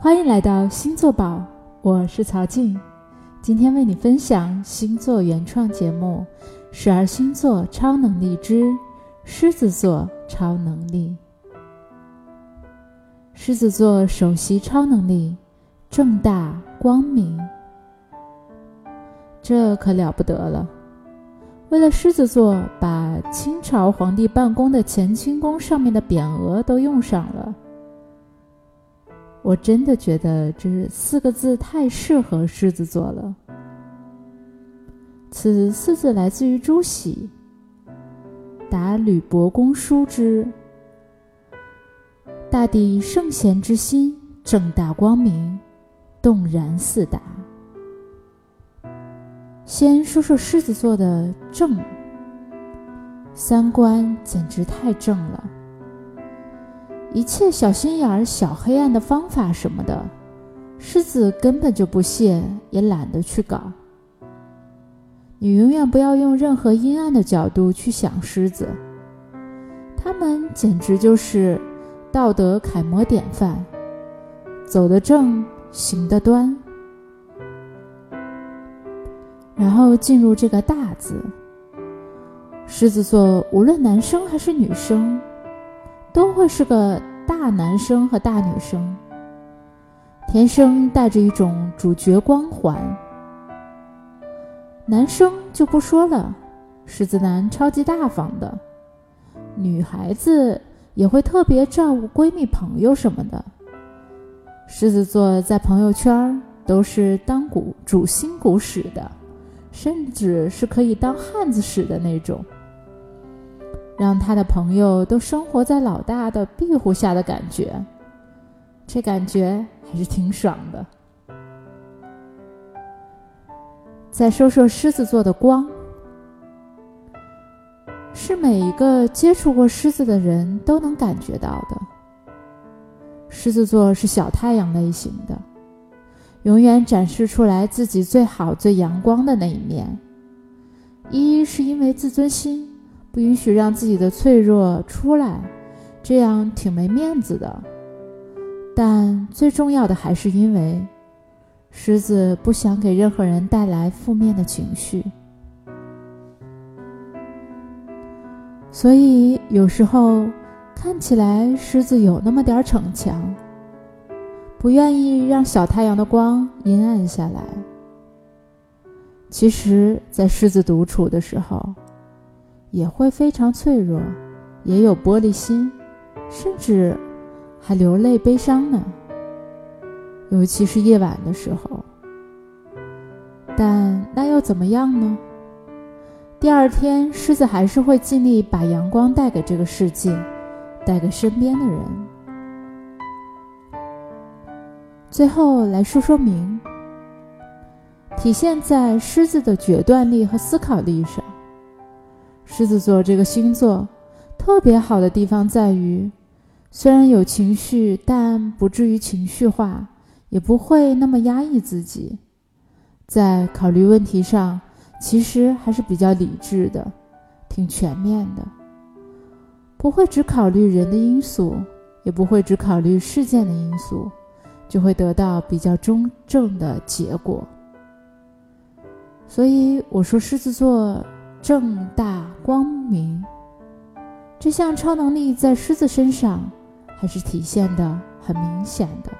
欢迎来到星座宝，我是曹静，今天为你分享星座原创节目《十二星座超能力之狮子座超能力》。狮子座首席超能力正大光明，这可了不得了。为了狮子座，把清朝皇帝办公的乾清宫上面的匾额都用上了。我真的觉得这四个字太适合狮子座了。此四字来自于朱熹，答吕伯公书之。大抵圣贤之心，正大光明，动然四达。先说说狮子座的正，三观简直太正了。一切小心眼儿、小黑暗的方法什么的，狮子根本就不屑，也懒得去搞。你永远不要用任何阴暗的角度去想狮子，他们简直就是道德楷模典范，走得正，行得端。然后进入这个大字，狮子座无论男生还是女生，都会是个大男生和大女生，天生带着一种主角光环。男生就不说了，狮子男超级大方的，女孩子也会特别照顾闺蜜朋友什么的。狮子座在朋友圈都是当股主心骨使的。甚至是可以当汉子使的那种，让他的朋友都生活在老大的庇护下的感觉，这感觉还是挺爽的。再说说狮子座的光，是每一个接触过狮子的人都能感觉到的。狮子座是小太阳类型的。永远展示出来自己最好、最阳光的那一面。一是因为自尊心，不允许让自己的脆弱出来，这样挺没面子的。但最重要的还是因为，狮子不想给任何人带来负面的情绪，所以有时候看起来狮子有那么点逞强。不愿意让小太阳的光阴暗下来。其实，在狮子独处的时候，也会非常脆弱，也有玻璃心，甚至还流泪悲伤呢。尤其是夜晚的时候。但那又怎么样呢？第二天，狮子还是会尽力把阳光带给这个世界，带给身边的人。最后来说说明，体现在狮子的决断力和思考力上。狮子座这个星座特别好的地方在于，虽然有情绪，但不至于情绪化，也不会那么压抑自己。在考虑问题上，其实还是比较理智的，挺全面的，不会只考虑人的因素，也不会只考虑事件的因素。就会得到比较中正的结果。所以我说，狮子座正大光明这项超能力在狮子身上还是体现的很明显的。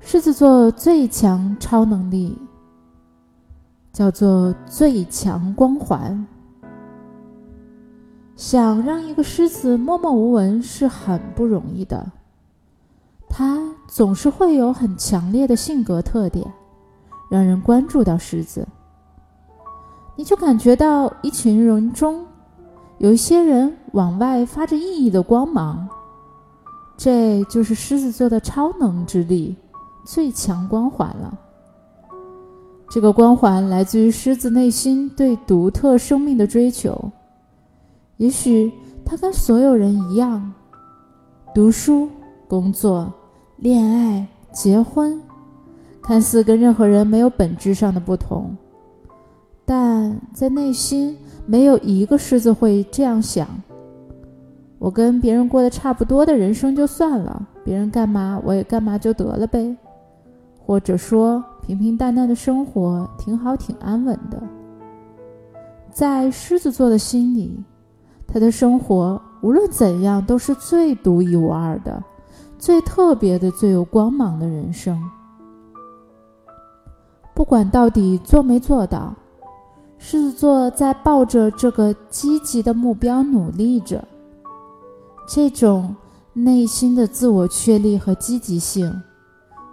狮子座最强超能力叫做最强光环。想让一个狮子默默无闻是很不容易的，它总是会有很强烈的性格特点，让人关注到狮子。你就感觉到一群人中，有一些人往外发着熠熠的光芒，这就是狮子座的超能之力，最强光环了。这个光环来自于狮子内心对独特生命的追求。也许他跟所有人一样，读书、工作、恋爱、结婚，看似跟任何人没有本质上的不同，但在内心没有一个狮子会这样想。我跟别人过得差不多的人生就算了，别人干嘛我也干嘛就得了呗。或者说，平平淡淡的生活挺好，挺安稳的。在狮子座的心里，他的生活无论怎样都是最独一无二的、最特别的、最有光芒的人生。不管到底做没做到，狮子座在抱着这个积极的目标努力着。这种内心的自我确立和积极性，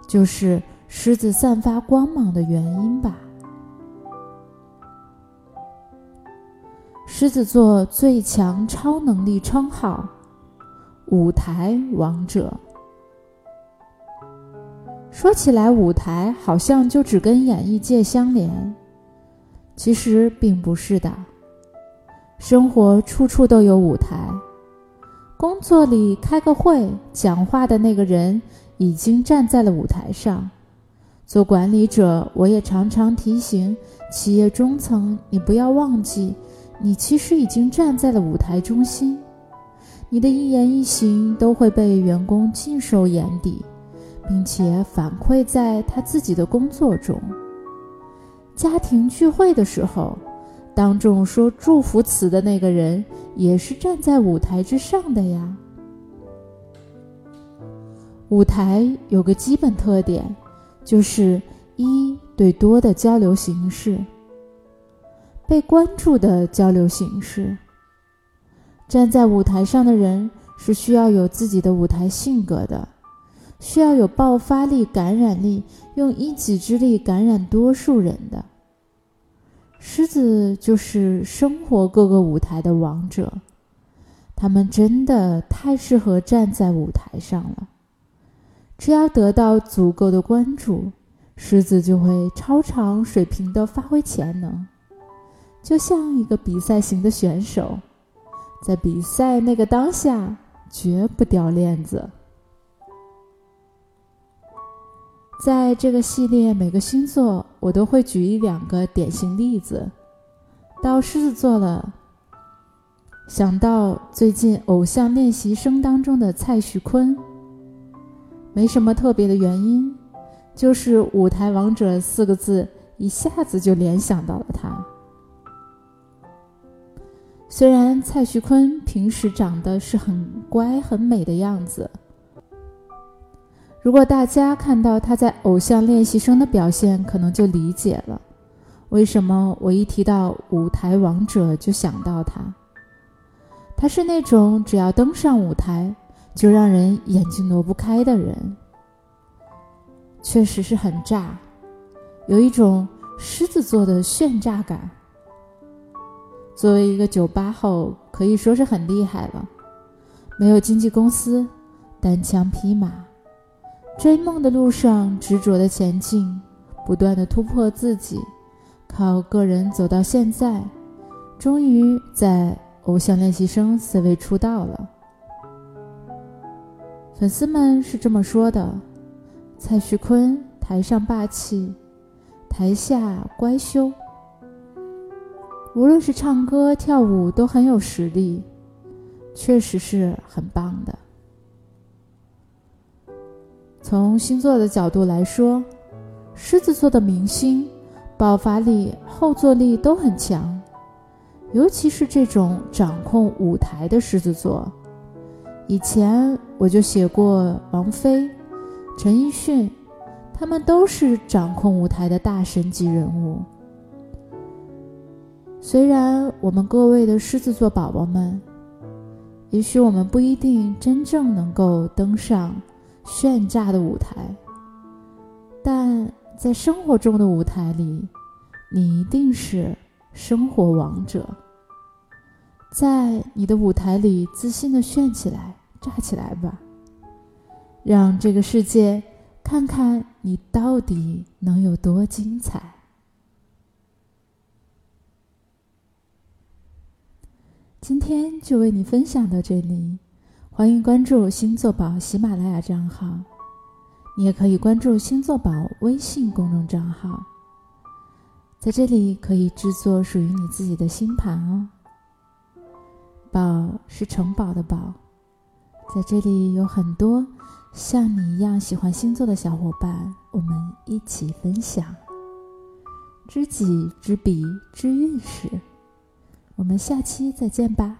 就是狮子散发光芒的原因吧。狮子座最强超能力称号——舞台王者。说起来，舞台好像就只跟演艺界相连，其实并不是的。生活处处都有舞台，工作里开个会讲话的那个人已经站在了舞台上。做管理者，我也常常提醒企业中层：你不要忘记，你其实已经站在了舞台中心，你的一言一行都会被员工尽收眼底。并且反馈在他自己的工作中。家庭聚会的时候，当众说祝福词的那个人，也是站在舞台之上的呀。舞台有个基本特点，就是一对多的交流形式，被关注的交流形式。站在舞台上的人是需要有自己的舞台性格的。需要有爆发力、感染力，用一己之力感染多数人的。狮子就是生活各个舞台的王者，他们真的太适合站在舞台上了。只要得到足够的关注，狮子就会超常水平的发挥潜能，就像一个比赛型的选手，在比赛那个当下绝不掉链子。在这个系列，每个星座我都会举一两个典型例子。到狮子座了，想到最近《偶像练习生》当中的蔡徐坤，没什么特别的原因，就是“舞台王者”四个字一下子就联想到了他。虽然蔡徐坤平时长得是很乖很美的样子。如果大家看到他在《偶像练习生》的表现，可能就理解了为什么我一提到舞台王者就想到他。他是那种只要登上舞台就让人眼睛挪不开的人，确实是很炸，有一种狮子座的炫炸感。作为一个九八后，可以说是很厉害了，没有经纪公司，单枪匹马。追梦的路上，执着的前进，不断的突破自己，靠个人走到现在，终于在《偶像练习生》C 位出道了。粉丝们是这么说的：蔡徐坤台上霸气，台下乖羞，无论是唱歌跳舞都很有实力，确实是很棒的。从星座的角度来说，狮子座的明星爆发力、后坐力都很强，尤其是这种掌控舞台的狮子座。以前我就写过王菲、陈奕迅，他们都是掌控舞台的大神级人物。虽然我们各位的狮子座宝宝们，也许我们不一定真正能够登上。炫炸的舞台，但在生活中的舞台里，你一定是生活王者。在你的舞台里，自信的炫起来，炸起来吧，让这个世界看看你到底能有多精彩。今天就为你分享到这里。欢迎关注星座宝喜马拉雅账号，你也可以关注星座宝微信公众账号，在这里可以制作属于你自己的星盘哦。宝是城堡的宝，在这里有很多像你一样喜欢星座的小伙伴，我们一起分享，知己知彼知运势。我们下期再见吧。